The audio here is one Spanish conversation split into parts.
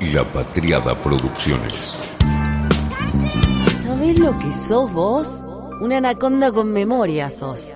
La Patriada Producciones. ¿Sabés lo que sos vos? Una anaconda con memoria sos.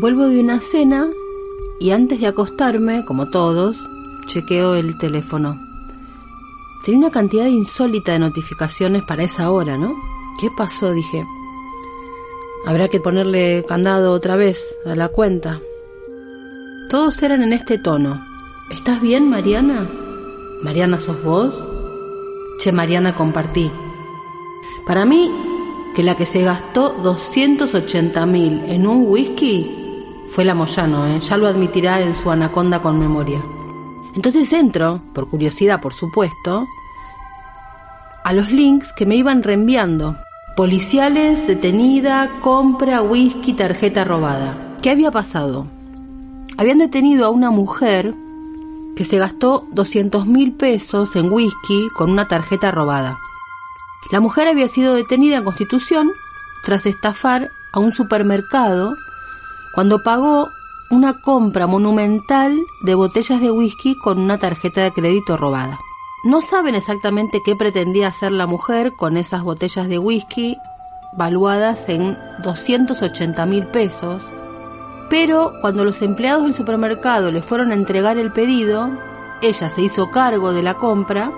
Vuelvo de una cena y antes de acostarme, como todos, chequeo el teléfono. Tenía una cantidad insólita de notificaciones para esa hora, ¿no? ¿Qué pasó? Dije. Habrá que ponerle candado otra vez a la cuenta. Todos eran en este tono. ¿Estás bien, Mariana? ¿Mariana sos vos? Che, Mariana, compartí. Para mí, que la que se gastó 280 mil en un whisky fue la Moyano, ¿eh? ya lo admitirá en su anaconda con memoria. Entonces entro, por curiosidad por supuesto, a los links que me iban reenviando. Policiales, detenida, compra, whisky, tarjeta robada. ¿Qué había pasado? Habían detenido a una mujer que se gastó 200 mil pesos en whisky con una tarjeta robada. La mujer había sido detenida en Constitución tras estafar a un supermercado cuando pagó una compra monumental de botellas de whisky con una tarjeta de crédito robada. No saben exactamente qué pretendía hacer la mujer con esas botellas de whisky valuadas en 280 mil pesos, pero cuando los empleados del supermercado le fueron a entregar el pedido, ella se hizo cargo de la compra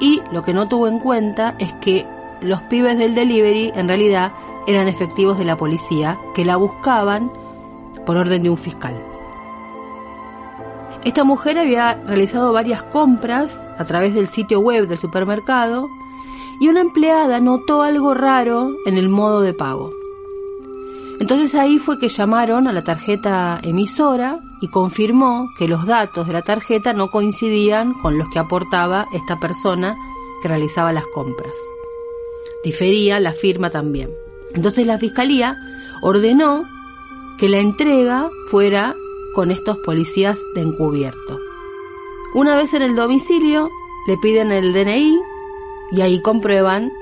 y lo que no tuvo en cuenta es que los pibes del delivery en realidad eran efectivos de la policía que la buscaban por orden de un fiscal. Esta mujer había realizado varias compras a través del sitio web del supermercado y una empleada notó algo raro en el modo de pago. Entonces ahí fue que llamaron a la tarjeta emisora y confirmó que los datos de la tarjeta no coincidían con los que aportaba esta persona que realizaba las compras. Difería la firma también. Entonces la fiscalía ordenó que la entrega fuera con estos policías de encubierto. Una vez en el domicilio, le piden el DNI y ahí comprueban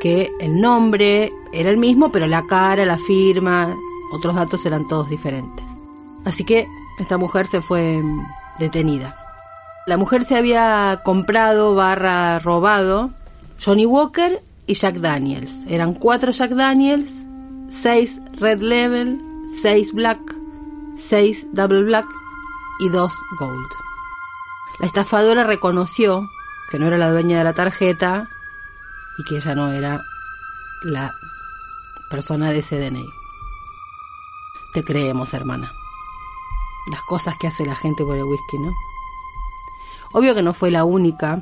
que el nombre era el mismo, pero la cara, la firma, otros datos eran todos diferentes. Así que esta mujer se fue detenida. La mujer se había comprado barra robado Johnny Walker y Jack Daniels. Eran cuatro Jack Daniels, seis Red Level, 6 black, 6 double black y 2 gold. La estafadora reconoció que no era la dueña de la tarjeta y que ella no era la persona de ese DNI. Te creemos, hermana. Las cosas que hace la gente por el whisky, ¿no? Obvio que no fue la única.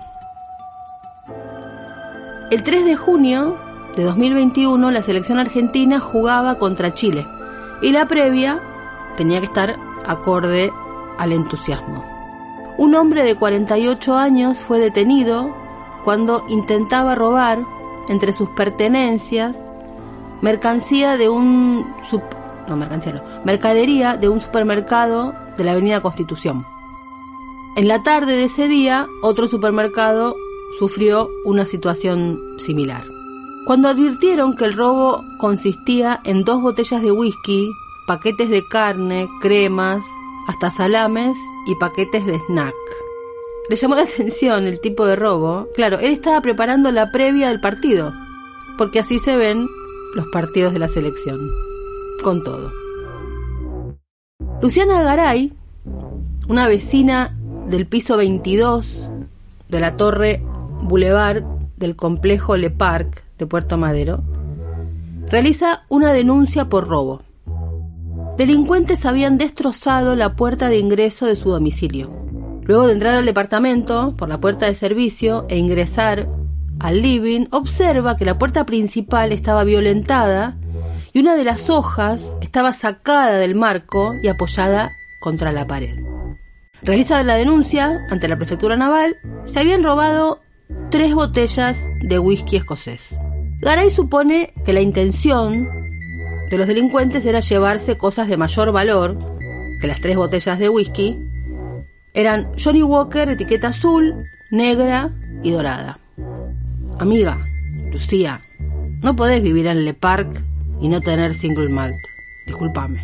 El 3 de junio de 2021 la selección argentina jugaba contra Chile y la previa tenía que estar acorde al entusiasmo. Un hombre de 48 años fue detenido cuando intentaba robar entre sus pertenencias mercancía de un no mercancía no, mercadería de un supermercado de la Avenida Constitución. En la tarde de ese día, otro supermercado sufrió una situación similar. Cuando advirtieron que el robo consistía en dos botellas de whisky, paquetes de carne, cremas, hasta salames y paquetes de snack. Le llamó la atención el tipo de robo. Claro, él estaba preparando la previa del partido, porque así se ven los partidos de la selección, con todo. Luciana Garay, una vecina del piso 22 de la torre Boulevard del complejo Le Parc, de Puerto Madero, realiza una denuncia por robo. Delincuentes habían destrozado la puerta de ingreso de su domicilio. Luego de entrar al departamento por la puerta de servicio e ingresar al living, observa que la puerta principal estaba violentada y una de las hojas estaba sacada del marco y apoyada contra la pared. Realizada la denuncia ante la prefectura naval, se habían robado tres botellas de whisky escocés. Garay supone que la intención de los delincuentes era llevarse cosas de mayor valor que las tres botellas de whisky. Eran Johnny Walker, etiqueta azul, negra y dorada. Amiga, Lucía, no podés vivir en Le Parc y no tener single malt. Disculpame.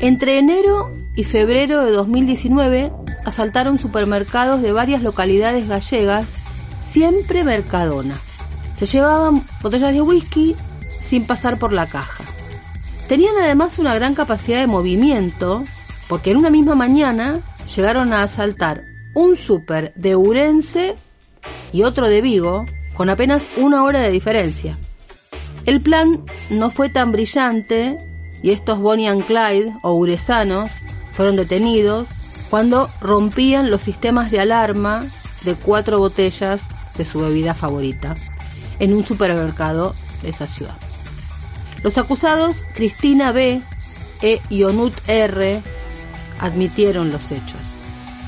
Entre enero y febrero de 2019 asaltaron supermercados de varias localidades gallegas, siempre Mercadona. Se llevaban botellas de whisky sin pasar por la caja. Tenían además una gran capacidad de movimiento, porque en una misma mañana llegaron a asaltar un súper de Urense y otro de Vigo, con apenas una hora de diferencia. El plan no fue tan brillante y estos Bonnie and Clyde o uresanos fueron detenidos cuando rompían los sistemas de alarma de cuatro botellas de su bebida favorita en un supermercado de esa ciudad. Los acusados, Cristina B. e Ionut R., admitieron los hechos.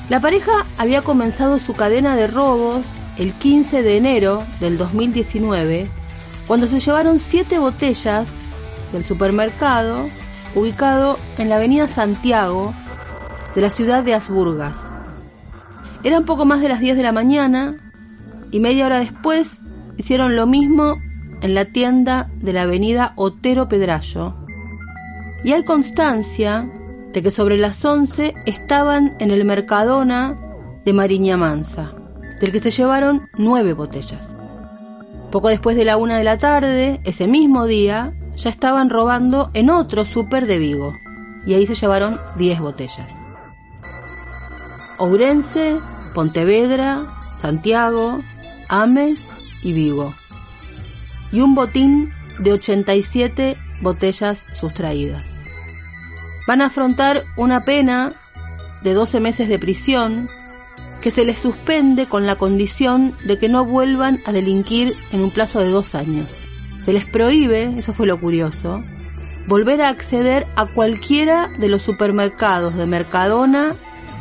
La pareja había comenzado su cadena de robos el 15 de enero del 2019, cuando se llevaron siete botellas del supermercado ubicado en la avenida Santiago de la ciudad de Asburgas. Eran poco más de las 10 de la mañana y media hora después hicieron lo mismo en la tienda de la avenida Otero Pedrallo. Y hay constancia de que sobre las 11 estaban en el Mercadona de Mariña Mansa, del que se llevaron nueve botellas. Poco después de la una de la tarde, ese mismo día, ya estaban robando en otro súper de Vigo, y ahí se llevaron 10 botellas. Ourense, Pontevedra, Santiago, Ames y Vigo. Y un botín de 87 botellas sustraídas. Van a afrontar una pena de 12 meses de prisión que se les suspende con la condición de que no vuelvan a delinquir en un plazo de dos años. Se les prohíbe, eso fue lo curioso, volver a acceder a cualquiera de los supermercados de Mercadona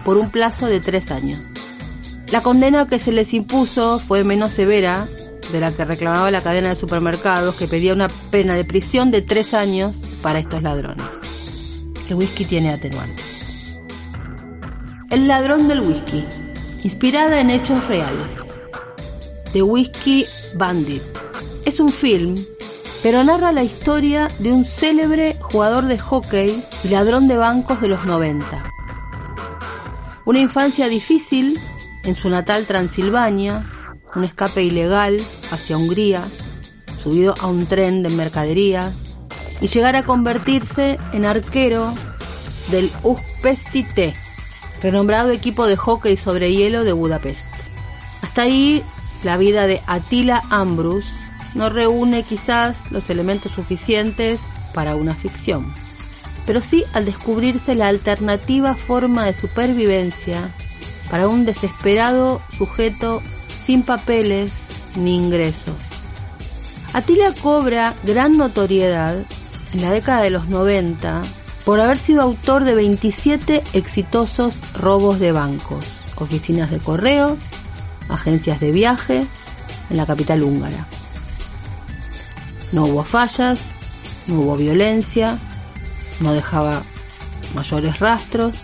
por un plazo de tres años. La condena que se les impuso fue menos severa de la que reclamaba la cadena de supermercados que pedía una pena de prisión de tres años para estos ladrones. El whisky tiene atenuantes. El ladrón del whisky, inspirada en hechos reales. The Whisky Bandit. Es un film, pero narra la historia de un célebre jugador de hockey y ladrón de bancos de los 90. Una infancia difícil en su natal Transilvania, un escape ilegal hacia Hungría, subido a un tren de mercadería y llegar a convertirse en arquero del T, renombrado equipo de hockey sobre hielo de Budapest. Hasta ahí, la vida de Attila Ambrus no reúne quizás los elementos suficientes para una ficción, pero sí al descubrirse la alternativa forma de supervivencia para un desesperado sujeto sin papeles ni ingresos. Attila cobra gran notoriedad en la década de los 90 por haber sido autor de 27 exitosos robos de bancos, oficinas de correo, agencias de viaje en la capital húngara. No hubo fallas, no hubo violencia, no dejaba mayores rastros,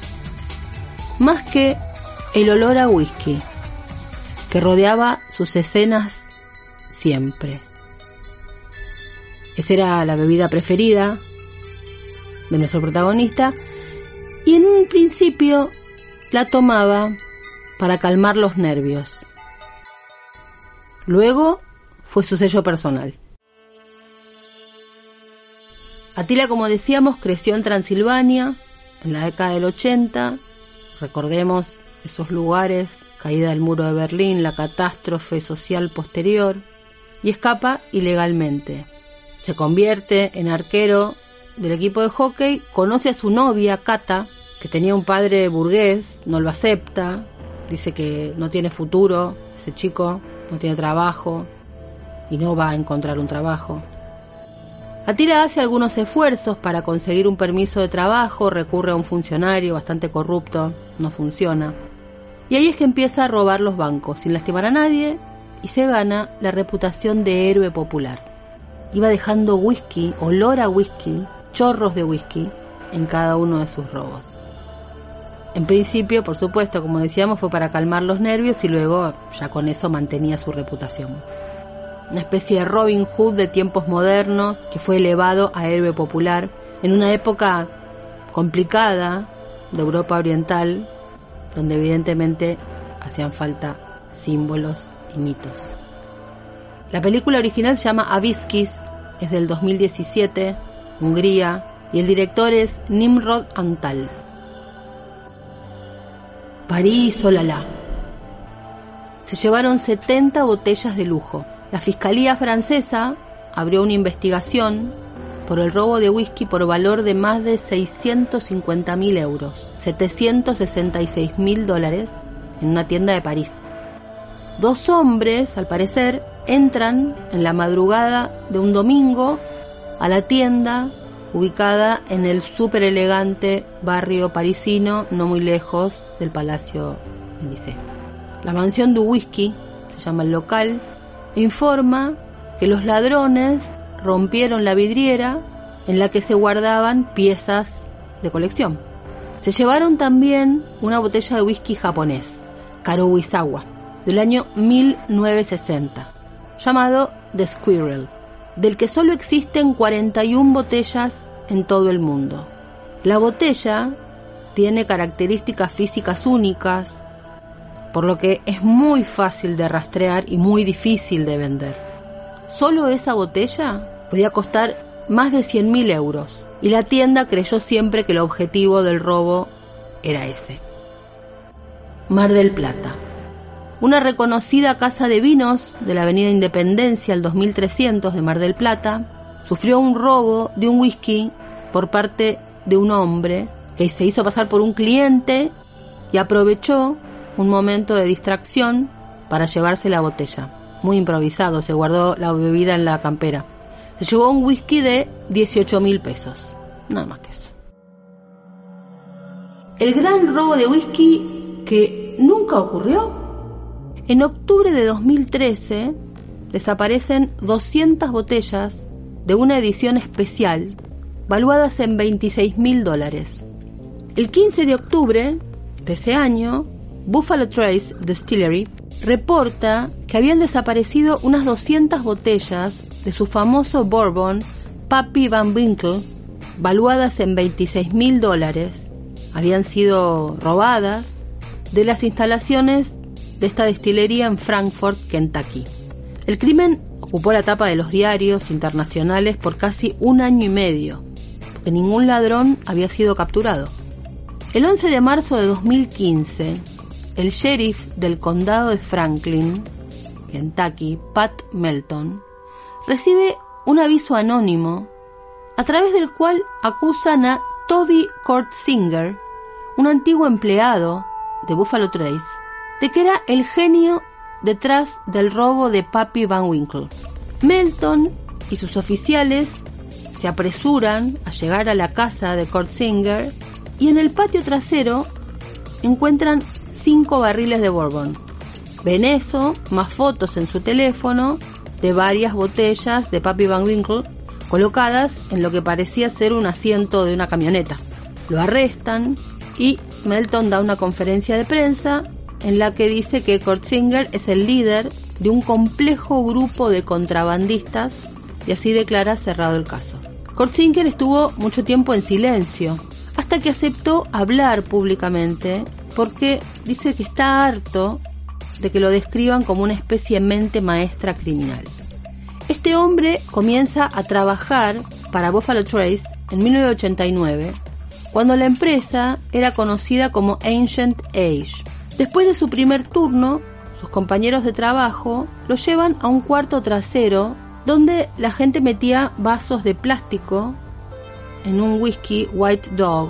más que el olor a whisky que rodeaba sus escenas siempre. Esa era la bebida preferida de nuestro protagonista y en un principio la tomaba para calmar los nervios. Luego fue su sello personal. Atila, como decíamos, creció en Transilvania en la década del 80. Recordemos esos lugares, caída del muro de Berlín, la catástrofe social posterior, y escapa ilegalmente. Se convierte en arquero del equipo de hockey, conoce a su novia, Kata, que tenía un padre burgués, no lo acepta, dice que no tiene futuro, ese chico no tiene trabajo y no va a encontrar un trabajo. Atira hace algunos esfuerzos para conseguir un permiso de trabajo, recurre a un funcionario bastante corrupto, no funciona. Y ahí es que empieza a robar los bancos sin lastimar a nadie y se gana la reputación de héroe popular. Iba dejando whisky, olor a whisky, chorros de whisky en cada uno de sus robos. En principio, por supuesto, como decíamos, fue para calmar los nervios y luego ya con eso mantenía su reputación. una especie de Robin Hood de tiempos modernos que fue elevado a héroe popular en una época complicada de Europa Oriental, donde evidentemente hacían falta símbolos y mitos. La película original se llama Abiskis, es del 2017, Hungría, y el director es Nimrod Antal. París, olala. Se llevaron 70 botellas de lujo. La Fiscalía francesa abrió una investigación por el robo de whisky por valor de más de 650 mil euros, 766 mil dólares, en una tienda de París. Dos hombres, al parecer, entran en la madrugada de un domingo a la tienda ubicada en el súper elegante barrio parisino, no muy lejos del Palacio Élysée. La mansión de whisky, se llama el local, informa que los ladrones rompieron la vidriera en la que se guardaban piezas de colección. Se llevaron también una botella de whisky japonés, Karuizawa, del año 1960, llamado The Squirrel, del que solo existen 41 botellas en todo el mundo. La botella tiene características físicas únicas, por lo que es muy fácil de rastrear y muy difícil de vender. Solo esa botella podía costar más de 100.000 euros y la tienda creyó siempre que el objetivo del robo era ese. Mar del Plata. Una reconocida casa de vinos de la Avenida Independencia al 2300 de Mar del Plata sufrió un robo de un whisky por parte de un hombre que se hizo pasar por un cliente y aprovechó un momento de distracción para llevarse la botella. Muy improvisado, se guardó la bebida en la campera. Se llevó un whisky de 18 mil pesos. Nada más que eso. El gran robo de whisky que nunca ocurrió. En octubre de 2013 desaparecen 200 botellas de una edición especial valuadas en 26 mil dólares. El 15 de octubre de ese año, Buffalo Trace Distillery reporta que habían desaparecido unas 200 botellas de su famoso bourbon Pappy Van Winkle, valuadas en 26 mil dólares. Habían sido robadas de las instalaciones de esta destilería en Frankfort, Kentucky. El crimen ocupó la tapa de los diarios internacionales por casi un año y medio, porque ningún ladrón había sido capturado. El 11 de marzo de 2015, el sheriff del condado de Franklin, Kentucky, Pat Melton, recibe un aviso anónimo a través del cual acusan a Toby Kortzinger, un antiguo empleado de Buffalo Trace, de que era el genio detrás del robo de Pappy Van Winkle. Melton y sus oficiales se apresuran a llegar a la casa de Kortzinger y en el patio trasero encuentran cinco barriles de bourbon. Ven eso, más fotos en su teléfono de varias botellas de Papi Van Winkle colocadas en lo que parecía ser un asiento de una camioneta. Lo arrestan y Melton da una conferencia de prensa en la que dice que Kortzinger es el líder de un complejo grupo de contrabandistas y así declara cerrado el caso. Kortzinger estuvo mucho tiempo en silencio hasta que aceptó hablar públicamente porque dice que está harto de que lo describan como una especie de mente maestra criminal. Este hombre comienza a trabajar para Buffalo Trace en 1989, cuando la empresa era conocida como Ancient Age. Después de su primer turno, sus compañeros de trabajo lo llevan a un cuarto trasero donde la gente metía vasos de plástico en un whisky White Dog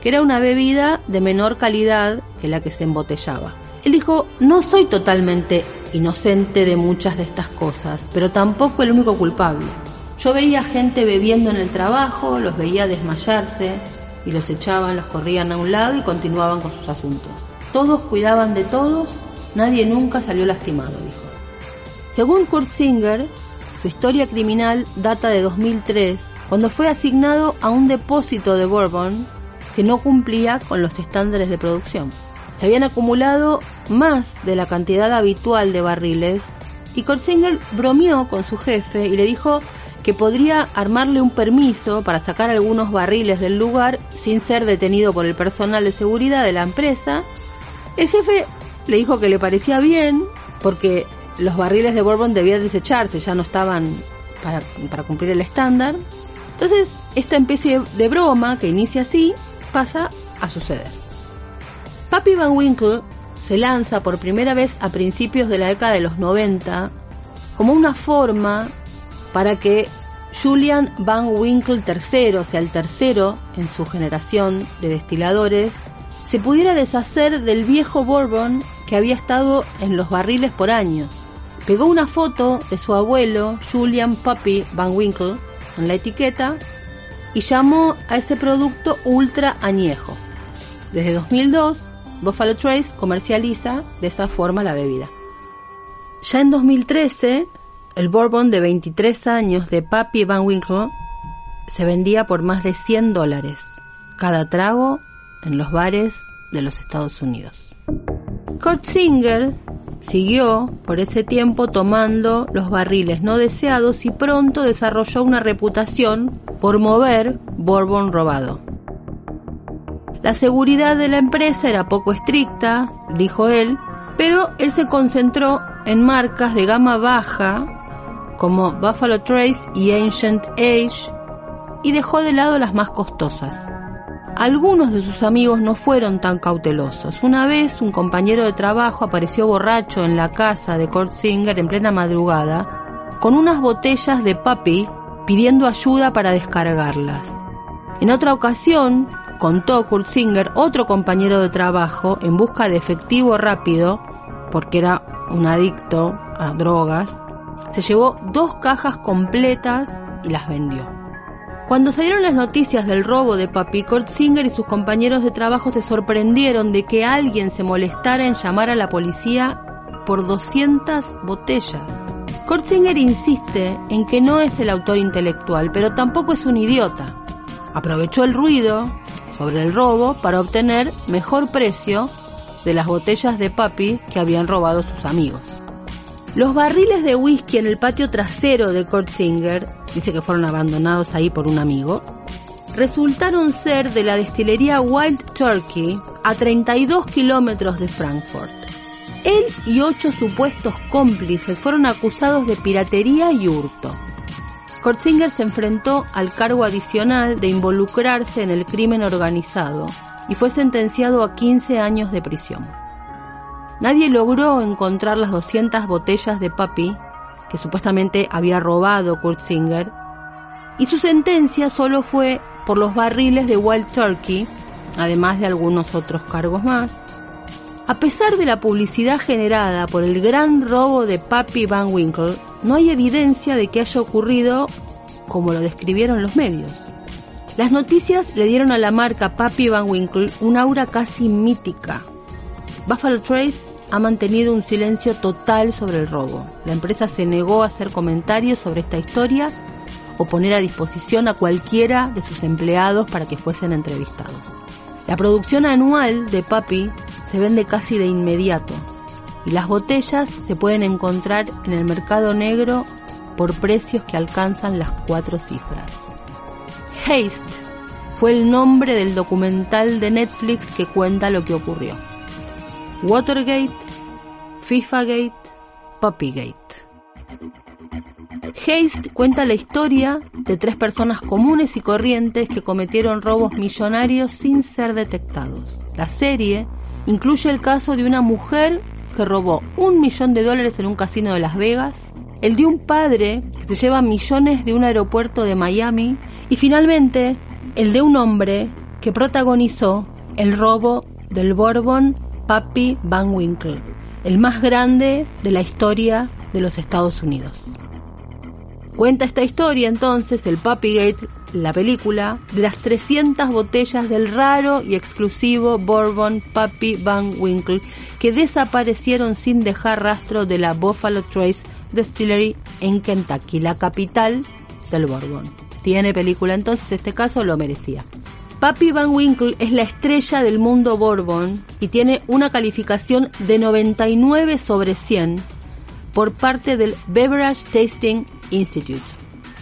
que era una bebida de menor calidad que la que se embotellaba. Él dijo, no soy totalmente inocente de muchas de estas cosas, pero tampoco el único culpable. Yo veía gente bebiendo en el trabajo, los veía desmayarse y los echaban, los corrían a un lado y continuaban con sus asuntos. Todos cuidaban de todos, nadie nunca salió lastimado, dijo. Según Kurt Singer, su historia criminal data de 2003, cuando fue asignado a un depósito de Bourbon que no cumplía con los estándares de producción. Se habían acumulado más de la cantidad habitual de barriles y Kortzinger bromeó con su jefe y le dijo que podría armarle un permiso para sacar algunos barriles del lugar sin ser detenido por el personal de seguridad de la empresa. El jefe le dijo que le parecía bien porque los barriles de Bourbon debían desecharse, ya no estaban para, para cumplir el estándar. Entonces, esta especie de broma que inicia así pasa a suceder. Papi Van Winkle se lanza por primera vez a principios de la década de los 90 como una forma para que Julian Van Winkle III, o sea, el tercero en su generación de destiladores, se pudiera deshacer del viejo Bourbon que había estado en los barriles por años. Pegó una foto de su abuelo, Julian Puppy Van Winkle, en la etiqueta y llamó a ese producto ultra añejo. Desde 2002, Buffalo Trace comercializa de esa forma la bebida. Ya en 2013, el bourbon de 23 años de Papi Van Winkle se vendía por más de 100 dólares cada trago en los bares de los Estados Unidos. Kurt Singer siguió por ese tiempo tomando los barriles no deseados y pronto desarrolló una reputación por mover bourbon robado. La seguridad de la empresa era poco estricta, dijo él, pero él se concentró en marcas de gama baja como Buffalo Trace y Ancient Age y dejó de lado las más costosas. Algunos de sus amigos no fueron tan cautelosos. Una vez un compañero de trabajo apareció borracho en la casa de Kurt Singer en plena madrugada con unas botellas de papi pidiendo ayuda para descargarlas. En otra ocasión, contó Kurt Singer, otro compañero de trabajo, en busca de efectivo rápido, porque era un adicto a drogas, se llevó dos cajas completas y las vendió. Cuando salieron las noticias del robo de Papi, Kurt Singer y sus compañeros de trabajo se sorprendieron de que alguien se molestara en llamar a la policía por 200 botellas. Kurt Singer insiste en que no es el autor intelectual, pero tampoco es un idiota. Aprovechó el ruido sobre el robo para obtener mejor precio de las botellas de papi que habían robado sus amigos. Los barriles de whisky en el patio trasero de Kurt Singer, dice que fueron abandonados ahí por un amigo, resultaron ser de la destilería Wild Turkey a 32 kilómetros de Frankfurt. Él y ocho supuestos cómplices fueron acusados de piratería y hurto. Kortzinger se enfrentó al cargo adicional de involucrarse en el crimen organizado y fue sentenciado a 15 años de prisión. Nadie logró encontrar las 200 botellas de papi que supuestamente había robado Kurtzinger y su sentencia solo fue por los barriles de Wild Turkey, además de algunos otros cargos más. A pesar de la publicidad generada por el gran robo de Papi Van Winkle, no hay evidencia de que haya ocurrido como lo describieron los medios. Las noticias le dieron a la marca Papi Van Winkle un aura casi mítica. Buffalo Trace ha mantenido un silencio total sobre el robo. La empresa se negó a hacer comentarios sobre esta historia o poner a disposición a cualquiera de sus empleados para que fuesen entrevistados. La producción anual de Papi se vende casi de inmediato y las botellas se pueden encontrar en el mercado negro por precios que alcanzan las cuatro cifras. Haste fue el nombre del documental de Netflix que cuenta lo que ocurrió. Watergate, FIFAgate, Puppygate. Haste cuenta la historia de tres personas comunes y corrientes que cometieron robos millonarios sin ser detectados. La serie incluye el caso de una mujer que robó un millón de dólares en un casino de Las Vegas, el de un padre que se lleva millones de un aeropuerto de Miami y finalmente el de un hombre que protagonizó el robo del Bourbon Papi Van Winkle, el más grande de la historia de los Estados Unidos. Cuenta esta historia entonces el Gate, la película, de las 300 botellas del raro y exclusivo Bourbon Papi Van Winkle que desaparecieron sin dejar rastro de la Buffalo Trace Distillery en Kentucky, la capital del Bourbon. Tiene película entonces, este caso lo merecía. Papi Van Winkle es la estrella del mundo Bourbon y tiene una calificación de 99 sobre 100 por parte del Beverage Tasting Institute,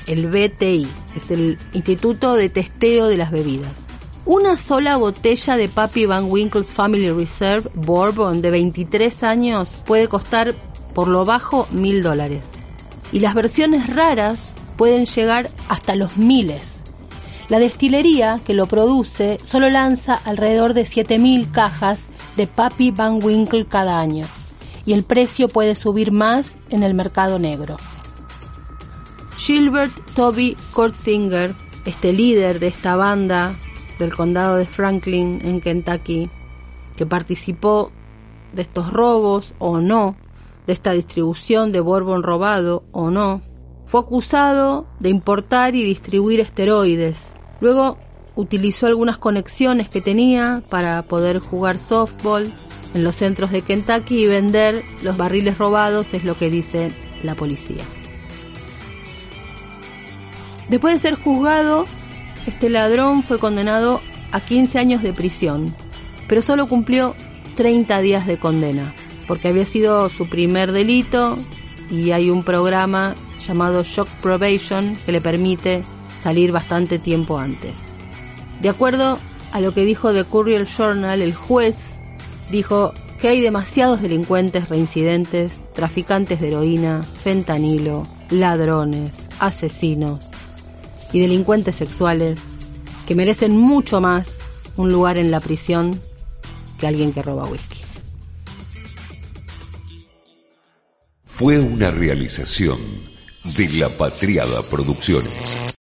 el BTI, es el Instituto de Testeo de las Bebidas. Una sola botella de Papi Van Winkle's Family Reserve Bourbon de 23 años puede costar por lo bajo mil dólares. Y las versiones raras pueden llegar hasta los miles. La destilería que lo produce solo lanza alrededor de 7.000 cajas de Papi Van Winkle cada año y el precio puede subir más en el mercado negro. Gilbert Toby Kortzinger, este líder de esta banda del condado de Franklin en Kentucky, que participó de estos robos o no, de esta distribución de Bourbon robado o no, fue acusado de importar y distribuir esteroides. Luego utilizó algunas conexiones que tenía para poder jugar softball en los centros de Kentucky y vender los barriles robados, es lo que dice la policía. Después de ser juzgado, este ladrón fue condenado a 15 años de prisión, pero solo cumplió 30 días de condena, porque había sido su primer delito y hay un programa llamado Shock Probation que le permite salir bastante tiempo antes. De acuerdo a lo que dijo The Courier Journal, el juez dijo que hay demasiados delincuentes reincidentes, traficantes de heroína, fentanilo, ladrones, asesinos, y delincuentes sexuales que merecen mucho más un lugar en la prisión que alguien que roba whisky. Fue una realización de la Patriada Producciones.